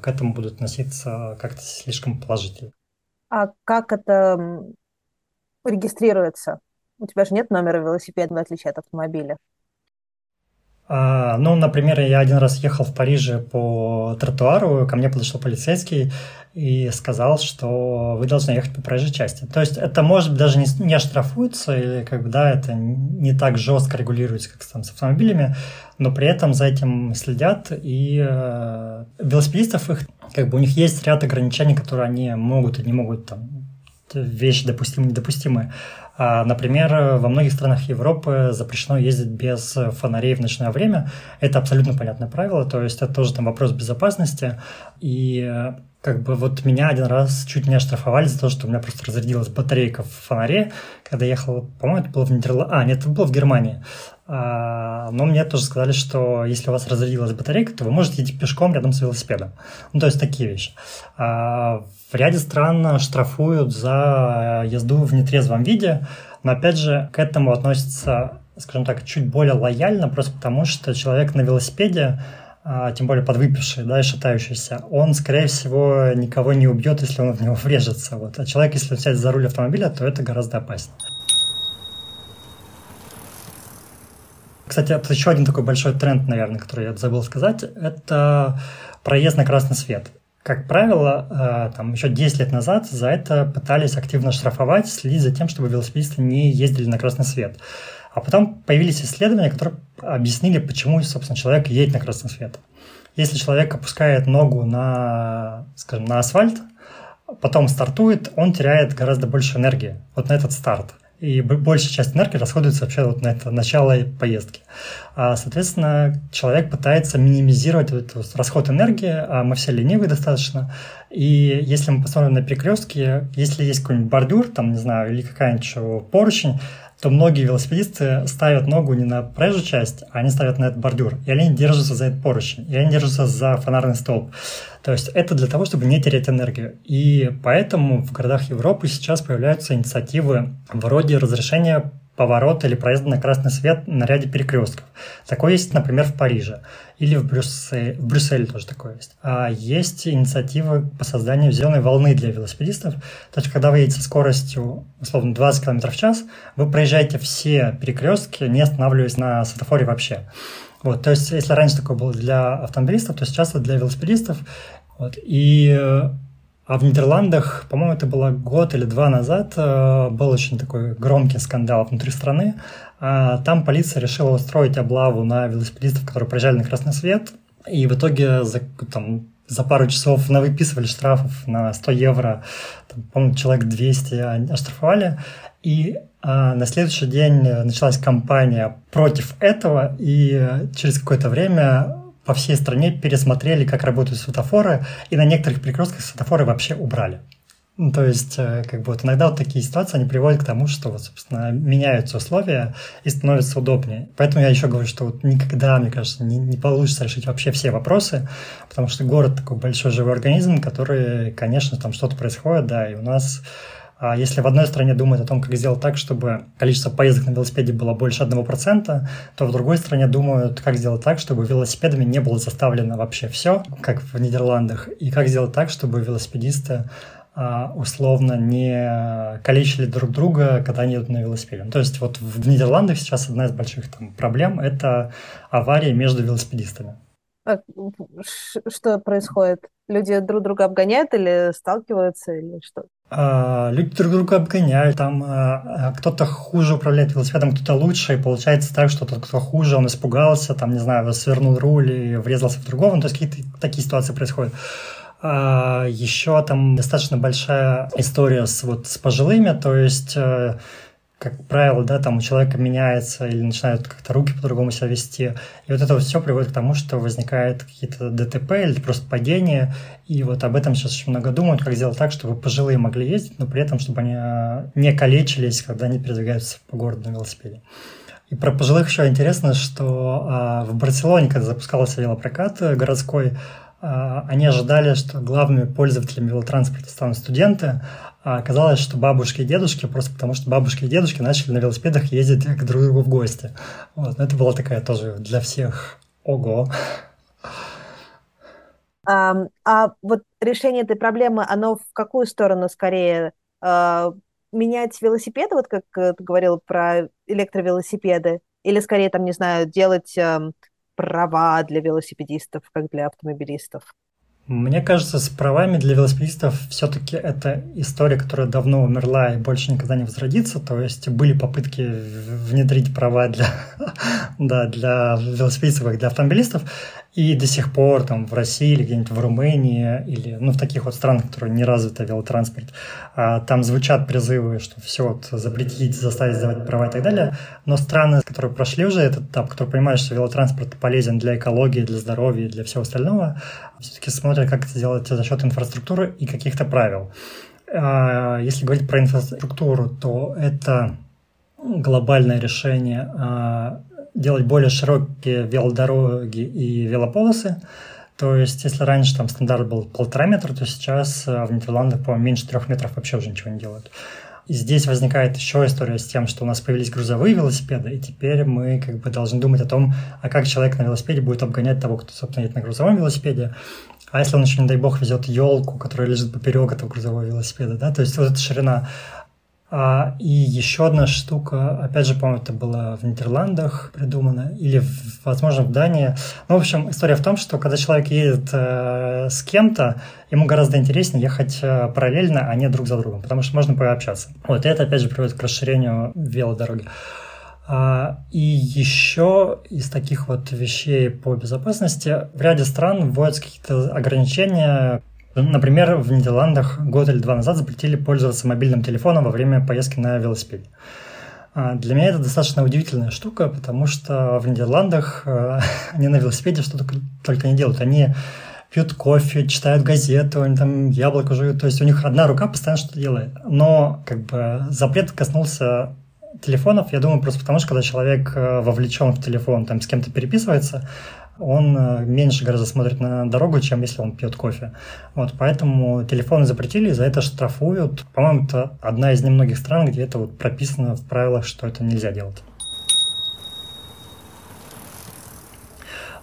к этому будут относиться как-то слишком положительно. А как это регистрируется? У тебя же нет номера велосипеда, в отличие от автомобиля. А, ну, например, я один раз ехал в Париже по тротуару, ко мне подошел полицейский и сказал, что вы должны ехать по проезжей части. То есть это, может быть, даже не, не оштрафуется, или как бы, да, это не так жестко регулируется, как там с автомобилями, но при этом за этим следят, и э, велосипедистов их, как бы у них есть ряд ограничений, которые они могут и не могут, там, вещи допустимые, недопустимые. А, например, во многих странах Европы запрещено ездить без фонарей в ночное время. Это абсолютно понятное правило, то есть это тоже там вопрос безопасности. И как бы вот меня один раз чуть не оштрафовали за то, что у меня просто разрядилась батарейка в фонаре, когда ехал, по-моему, это было в Нидерландах, а, нет, это было в Германии. А, но мне тоже сказали, что если у вас разрядилась батарейка, то вы можете идти пешком рядом с велосипедом. Ну, то есть такие вещи. А, в ряде стран штрафуют за езду в нетрезвом виде, но опять же к этому относится, скажем так, чуть более лояльно, просто потому что человек на велосипеде а, тем более подвыпивший, да, и шатающийся, он, скорее всего, никого не убьет, если он в него врежется. Вот. А человек, если он сядет за руль автомобиля, то это гораздо опаснее. Кстати, это еще один такой большой тренд, наверное, который я забыл сказать, это проезд на красный свет. как правило, там еще 10 лет назад за это пытались активно штрафовать, следить за тем, чтобы велосипедисты не ездили на красный свет. А потом появились исследования, которые объяснили, почему, собственно, человек едет на красный свет. Если человек опускает ногу на, скажем, на асфальт, потом стартует, он теряет гораздо больше энергии вот на этот старт. И большая часть энергии расходуется вообще вот на это начало поездки. А, соответственно, человек пытается минимизировать этот расход энергии, а мы все ленивые достаточно. И если мы посмотрим на перекрестки, если есть какой-нибудь бордюр, там, не знаю, или какая-нибудь поручень, то многие велосипедисты ставят ногу не на проезжую часть, а они ставят на этот бордюр. И они держатся за этот поручень, и они держатся за фонарный столб. То есть это для того, чтобы не терять энергию. И поэтому в городах Европы сейчас появляются инициативы вроде разрешения поворота или проезда на красный свет на ряде перекрестков. Такое есть, например, в Париже или в, Брюсселе, в Брюсселе тоже такое есть. А есть инициативы по созданию зеленой волны для велосипедистов. То есть, когда вы едете скоростью, условно, 20 км в час, вы проезжаете все перекрестки, не останавливаясь на светофоре вообще. Вот, то есть, если раньше такое было для автомобилистов, то сейчас это для велосипедистов. Вот, и а в Нидерландах, по-моему, это было год или два назад, э, был очень такой громкий скандал внутри страны. А там полиция решила устроить облаву на велосипедистов, которые проезжали на красный свет. И в итоге за, там, за пару часов навыписывали штрафов на 100 евро. Там, по-моему, человек 200 оштрафовали. И а, на следующий день началась кампания против этого, и через какое-то время по всей стране пересмотрели, как работают светофоры, и на некоторых перекрестках светофоры вообще убрали. Ну, то есть, э, как бы вот иногда вот такие ситуации, они приводят к тому, что, вот, собственно, меняются условия и становится удобнее. Поэтому я еще говорю, что вот никогда, мне кажется, не, не получится решить вообще все вопросы, потому что город такой большой живой организм, который, конечно, там что-то происходит, да, и у нас если в одной стране думают о том, как сделать так, чтобы количество поездок на велосипеде было больше 1%, то в другой стране думают, как сделать так, чтобы велосипедами не было заставлено вообще все, как в Нидерландах, и как сделать так, чтобы велосипедисты а, условно не калечили друг друга, когда они едут на велосипеде. Ну, то есть вот в Нидерландах сейчас одна из больших там, проблем – это аварии между велосипедистами. А что происходит? Люди друг друга обгоняют или сталкиваются, или что? А, люди друг друга обгоняют, там а, кто-то хуже управляет велосипедом, кто-то лучше, и получается так, что тот, кто хуже, он испугался, там, не знаю, свернул руль и врезался в другого, ну, то есть какие-то такие ситуации происходят. Еще там достаточно большая история с, вот, с пожилыми, то есть э, как правило, да, там у человека меняется или начинают как-то руки по-другому себя вести. И вот это вот все приводит к тому, что возникает какие-то ДТП или просто падения. И вот об этом сейчас очень много думают, как сделать так, чтобы пожилые могли ездить, но при этом, чтобы они а, не калечились, когда они передвигаются по городу на велосипеде. И про пожилых еще интересно, что а, в Барселоне, когда запускался велопрокат городской, они ожидали, что главными пользователями велотранспорта станут студенты, а оказалось, что бабушки и дедушки, просто потому что бабушки и дедушки начали на велосипедах ездить к друг другу в гости. Вот. Но это была такая тоже для всех ого. А, а вот решение этой проблемы, оно в какую сторону скорее? А, менять велосипеды, вот как ты говорил про электровелосипеды, или скорее, там, не знаю, делать а, права для велосипедистов, как для автомобилистов? Мне кажется, с правами для велосипедистов все-таки это история, которая давно умерла и больше никогда не возродится. То есть были попытки внедрить права для, да, для велосипедистов и для автомобилистов. И до сих пор там в России или где-нибудь в Румынии или ну, в таких вот странах, которые не развиты велотранспорт, а, там звучат призывы, что все вот запретить, заставить сдавать права и так далее. Но страны, которые прошли уже этот этап, которые понимают, что велотранспорт полезен для экологии, для здоровья для всего остального, все-таки смотрят, как это сделать за счет инфраструктуры и каких-то правил. А, если говорить про инфраструктуру, то это глобальное решение а, делать более широкие велодороги и велополосы. То есть, если раньше там стандарт был полтора метра, то сейчас э, в Нидерландах, по-моему, меньше трех метров вообще уже ничего не делают. И здесь возникает еще история с тем, что у нас появились грузовые велосипеды, и теперь мы как бы должны думать о том, а как человек на велосипеде будет обгонять того, кто, собственно, едет на грузовом велосипеде. А если он еще, не дай бог, везет елку, которая лежит поперек этого грузового велосипеда, да, то есть вот эта ширина А, и еще одна штука, опять же, по-моему, это было в Нидерландах придумано, или, возможно, в Дании. Ну, в общем, история в том, что когда человек едет э, с кем-то, ему гораздо интереснее ехать э, параллельно, а не друг за другом, потому что можно пообщаться. Вот, и это, опять же, приводит к расширению велодороги. А, и еще из таких вот вещей по безопасности в ряде стран вводятся какие-то ограничения, Например, в Нидерландах год или два назад запретили пользоваться мобильным телефоном во время поездки на велосипеде. А, для меня это достаточно удивительная штука, потому что в Нидерландах э, они на велосипеде что только, не делают. Они пьют кофе, читают газету, они там яблоко жуют. То есть у них одна рука постоянно что-то делает. Но как бы запрет коснулся телефонов, я думаю, просто потому что когда человек э, вовлечен в телефон, там с кем-то переписывается, он э, меньше гораздо смотрит на дорогу, чем если он пьет кофе. Вот, поэтому телефоны запретили, за это штрафуют. По-моему, это одна из немногих стран, где это вот прописано в правилах, что это нельзя делать.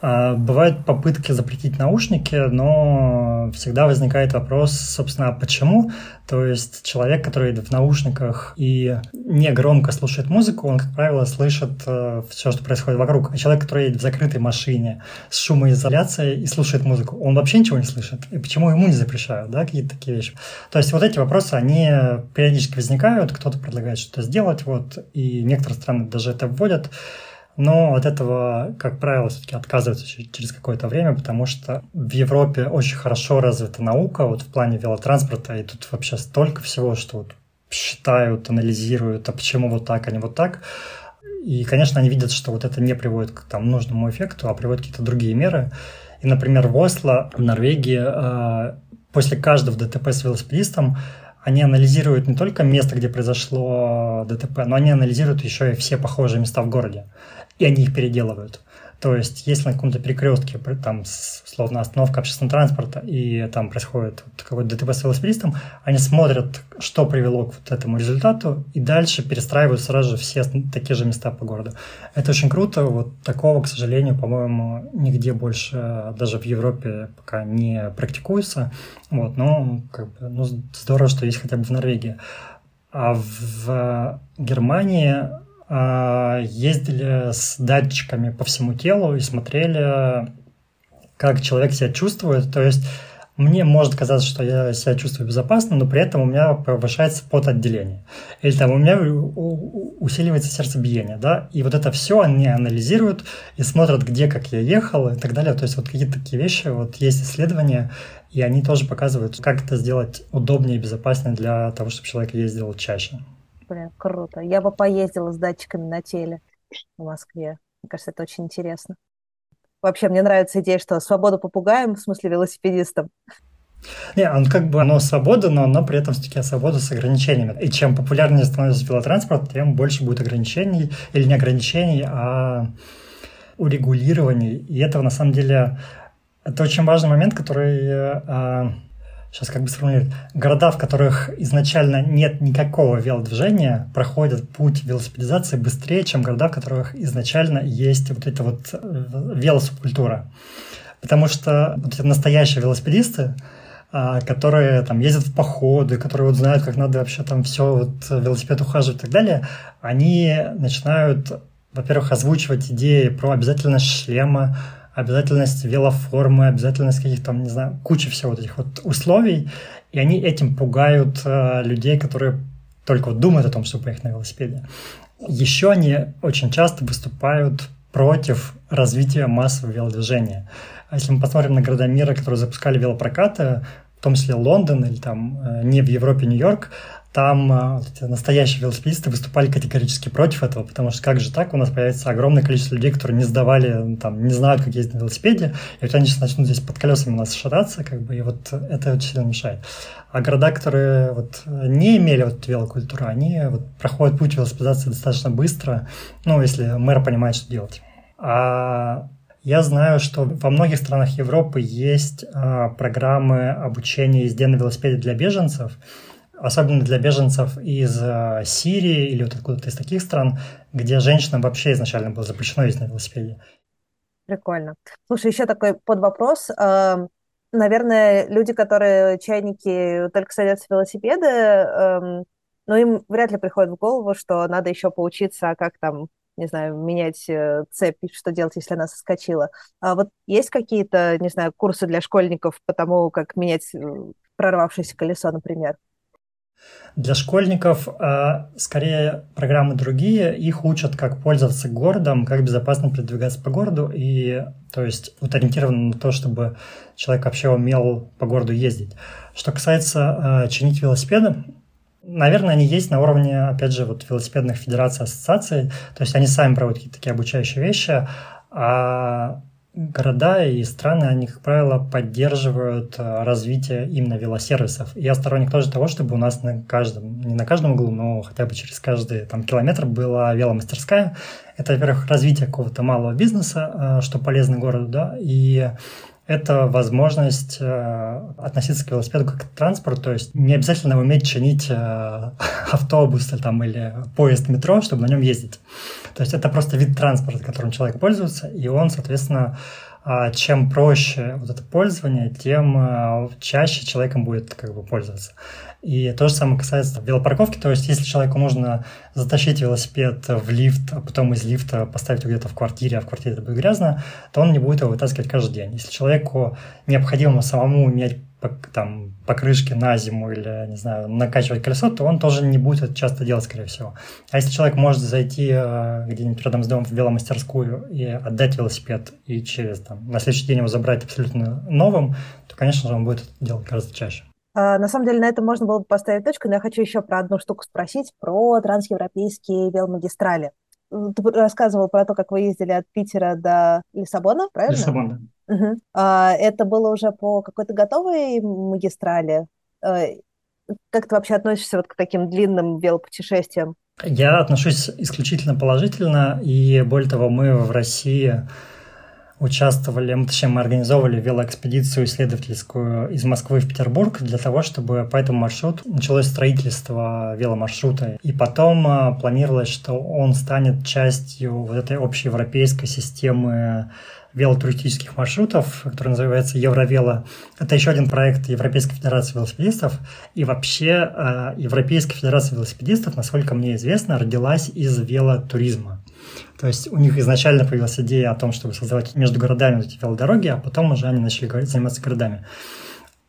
Бывают попытки запретить наушники, но всегда возникает вопрос, собственно, а почему? То есть человек, который в наушниках и не громко слушает музыку, он, как правило, слышит э, все, что происходит вокруг. А человек, который едет в закрытой машине с шумоизоляцией и слушает музыку, он вообще ничего не слышит. И почему ему не запрещают, да, какие-то такие вещи? То есть вот эти вопросы, они периодически возникают, кто-то предлагает что-то сделать, вот, и некоторые страны даже это вводят но от этого, как правило, все-таки отказываются через какое-то время, потому что в Европе очень хорошо развита наука вот в плане велотранспорта, и тут вообще столько всего, что вот считают, анализируют, а почему вот так, а не вот так. И, конечно, они видят, что вот это не приводит к там, нужному эффекту, а приводит какие-то другие меры. И, например, в Осло, в Норвегии, э, после каждого ДТП с велосипедистом они анализируют не только место, где произошло ДТП, но они анализируют еще и все похожие места в городе и они их переделывают. То есть, если на каком-то перекрестке, там, словно остановка общественного транспорта, и там происходит вот какой-то ДТП с велосипедистом, они смотрят, что привело к вот этому результату, и дальше перестраивают сразу же все такие же места по городу. Это очень круто. Вот такого, к сожалению, по-моему, нигде больше, даже в Европе, пока не практикуется. Вот, но как бы, ну, здорово, что есть хотя бы в Норвегии. А в Германии а, ездили с датчиками по всему телу и смотрели, как человек себя чувствует. То есть мне может казаться, что я себя чувствую безопасно, но при этом у меня повышается потоотделение. Или там у меня усиливается сердцебиение, да, и вот это все они анализируют и смотрят, где, как я ехал и так далее. То есть вот какие-то такие вещи, вот есть исследования, и они тоже показывают, как это сделать удобнее и безопаснее для того, чтобы человек ездил чаще. Блин, круто. Я бы поездила с датчиками на теле в Москве. Мне кажется, это очень интересно. Вообще, мне нравится идея, что свобода попугаем, в смысле велосипедистам. Не, он как бы, оно свобода, но оно при этом все-таки свобода с ограничениями. И чем популярнее становится велотранспорт, тем больше будет ограничений, или не ограничений, а урегулирований. И это, на самом деле, это очень важный момент, который а, сейчас как бы сформулировать, города, в которых изначально нет никакого велодвижения, проходят путь велосипедизации быстрее, чем города, в которых изначально есть вот эта вот э, велосубкультура. Потому что вот эти настоящие велосипедисты, а, которые там ездят в походы, которые вот знают, как надо вообще там все вот велосипед ухаживать и так далее, они начинают, во-первых, озвучивать идеи про обязательность шлема, обязательность велоформы, обязательность каких-то там, не знаю, куча всего вот этих вот условий, и они этим пугают э, людей, которые только вот думают о том, чтобы поехать на велосипеде. Еще они очень часто выступают против развития массового велодвижения. А если мы посмотрим на города мира, которые запускали велопрокаты, в том числе Лондон или там э, не в Европе Нью-Йорк, там а, настоящие велосипедисты выступали категорически против этого, потому что как же так, у нас появится огромное количество людей, которые не сдавали, там, не знают, как ездить на велосипеде, и вот они сейчас начнут здесь под колесами у нас шататься, как бы, и вот это очень сильно мешает. А города, которые вот не имели вот велокультуру, они вот проходят путь велосипедизации достаточно быстро, ну, если мэр понимает, что делать. А я знаю, что во многих странах Европы есть а, программы обучения езде на велосипеде для беженцев, особенно для беженцев из э, Сирии или вот откуда-то из таких стран, где женщинам вообще изначально было запрещено ездить на велосипеде. Прикольно. Слушай, еще такой подвопрос. Эм, наверное, люди, которые чайники только садятся в велосипеды, эм, Но им вряд ли приходит в голову, что надо еще поучиться, как там, не знаю, менять э, цепь, что делать, если она соскочила. А вот есть какие-то, не знаю, курсы для школьников по тому, как менять э, прорвавшееся колесо, например? Для школьников э, скорее программы другие, их учат, как пользоваться городом, как безопасно передвигаться по городу, и то есть вот ориентировано на то, чтобы человек вообще умел по городу ездить. Что касается э, чинить велосипеды, Наверное, они есть на уровне, опять же, вот велосипедных федераций, ассоциаций. То есть они сами проводят какие-то такие обучающие вещи, а города и страны, они, как правило, поддерживают э, развитие именно велосервисов. И я сторонник тоже того, чтобы у нас на каждом, не на каждом углу, но хотя бы через каждый там, километр была веломастерская. Это, во-первых, развитие какого-то малого бизнеса, э, что полезно городу, да, и это возможность э, относиться к велосипеду как к транспорту, то есть не обязательно уметь чинить э, автобус или, там, или поезд метро, чтобы на нем ездить. То есть это просто вид транспорта, которым человек пользуется, и он, соответственно, чем проще вот это пользование, тем э, чаще человеком будет как бы пользоваться. И то же самое касается велопарковки, то есть если человеку нужно затащить велосипед в лифт, а потом из лифта поставить где-то в квартире, а в квартире это будет грязно, то он не будет его вытаскивать каждый день. Если человеку необходимо самому менять там, покрышки на зиму или, не знаю, накачивать колесо, то он тоже не будет это часто делать, скорее всего. А если человек может зайти э, где-нибудь рядом с домом в веломастерскую и отдать велосипед, и через, там, на следующий день его забрать абсолютно новым, то, конечно же, он будет это делать гораздо чаще. А, на самом деле на этом можно было бы поставить точку, но я хочу еще про одну штуку спросить, про трансевропейские веломагистрали. Ты рассказывал про то, как вы ездили от Питера до Лиссабона, правильно? Лиссабон. Угу. А, это было уже по какой-то готовой магистрали? А, как ты вообще относишься вот к таким длинным велопутешествиям? Я отношусь исключительно положительно, и более того, мы в России участвовали, мы, точнее, мы организовывали велоэкспедицию исследовательскую из Москвы в Петербург для того, чтобы по этому маршруту началось строительство веломаршрута. И потом а, планировалось, что он станет частью вот этой общеевропейской системы велотуристических маршрутов, который называется Евровело. Это еще один проект Европейской Федерации велосипедистов. И вообще а, Европейская Федерация велосипедистов, насколько мне известно, родилась из велотуризма. То есть у них изначально появилась идея о том, чтобы создавать между городами эти велодороги, а потом уже они начали заниматься городами.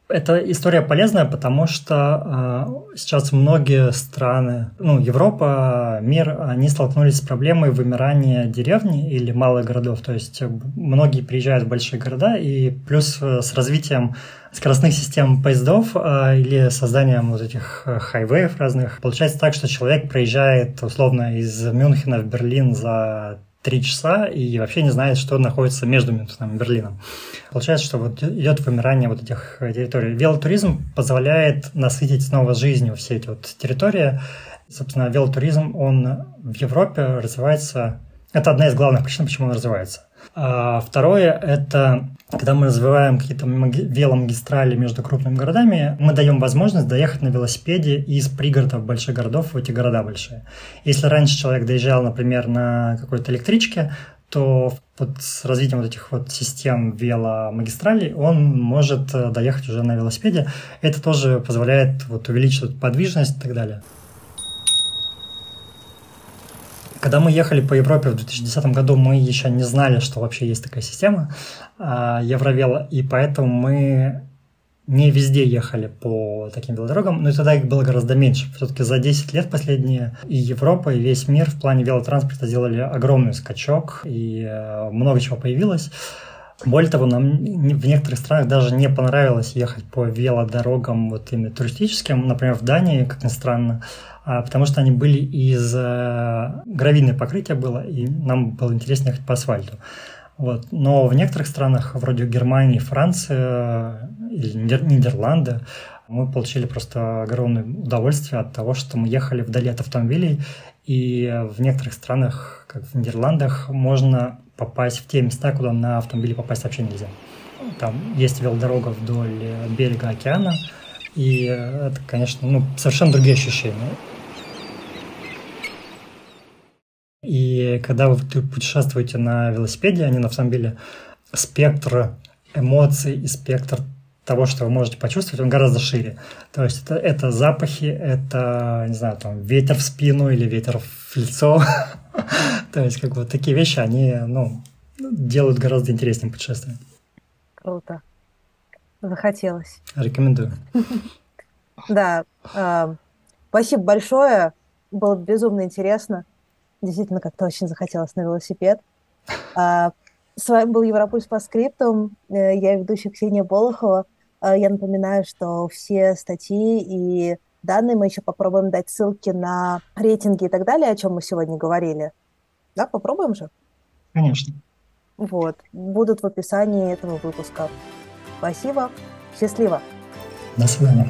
Эта история полезная, потому что э, сейчас многие страны, ну, Европа, мир, они столкнулись с проблемой вымирания деревни или малых городов. То есть многие приезжают в большие города, и плюс э, с развитием скоростных систем поездов э, или созданием вот этих э, хайвеев разных, получается так, что человек проезжает условно из Мюнхена в Берлин за три часа и вообще не знает, что находится между Мюнхеном и Берлином. Получается, что вот идет вымирание вот этих территорий. Велотуризм позволяет насытить снова жизнью все эти вот территории. Собственно, велотуризм, он в Европе развивается... Это одна из главных причин, почему он развивается. А второе – это когда мы развиваем какие-то веломагистрали между крупными городами, мы даем возможность доехать на велосипеде из пригородов больших городов в эти города большие. Если раньше человек доезжал, например, на какой-то электричке, то вот с развитием вот этих вот систем веломагистралей он может э, доехать уже на велосипеде. Это тоже позволяет вот увеличить подвижность и так далее. Когда мы ехали по Европе в 2010 году, мы еще не знали, что вообще есть такая система э, Евровела, и поэтому мы не везде ехали по таким велодорогам, но и тогда их было гораздо меньше. Все-таки за 10 лет последние и Европа, и весь мир в плане велотранспорта сделали огромный скачок, и э, много чего появилось. Более того, нам в некоторых странах даже не понравилось ехать по велодорогам вот именно туристическим, например, в Дании, как ни странно, а, потому что они были из э, гравийное покрытие было, и нам было интересно ехать по асфальту. Вот. Но в некоторых странах, вроде Германии, Франции э, или Нидерланды, мы получили просто огромное удовольствие от того, что мы ехали вдали от автомобилей, и в некоторых странах, как в Нидерландах, можно попасть в те места, куда на автомобиле попасть вообще нельзя. Там есть велодорога вдоль берега океана, и это, конечно, ну, совершенно другие ощущения. И когда вы путешествуете на велосипеде, а не на автомобиле, спектр эмоций и спектр того, что вы можете почувствовать, он гораздо шире. То есть это, это запахи, это, не знаю, там, ветер в спину или ветер в лицо. То есть как бы такие вещи, они, ну, делают гораздо интереснее путешествие. Круто. Захотелось. Рекомендую. Да. А, спасибо большое. Было безумно интересно. Действительно, как-то очень захотелось на велосипед. А, с вами был Европульс по скриптам. Э, я ведущая Ксения Болохова. А, я напоминаю, что все статьи и данные мы еще попробуем дать ссылки на рейтинги и так далее, о чем мы сегодня говорили. Да, попробуем же? Конечно. Вот. Будут в описании этого выпуска. Спасибо. Счастливо. До свидания.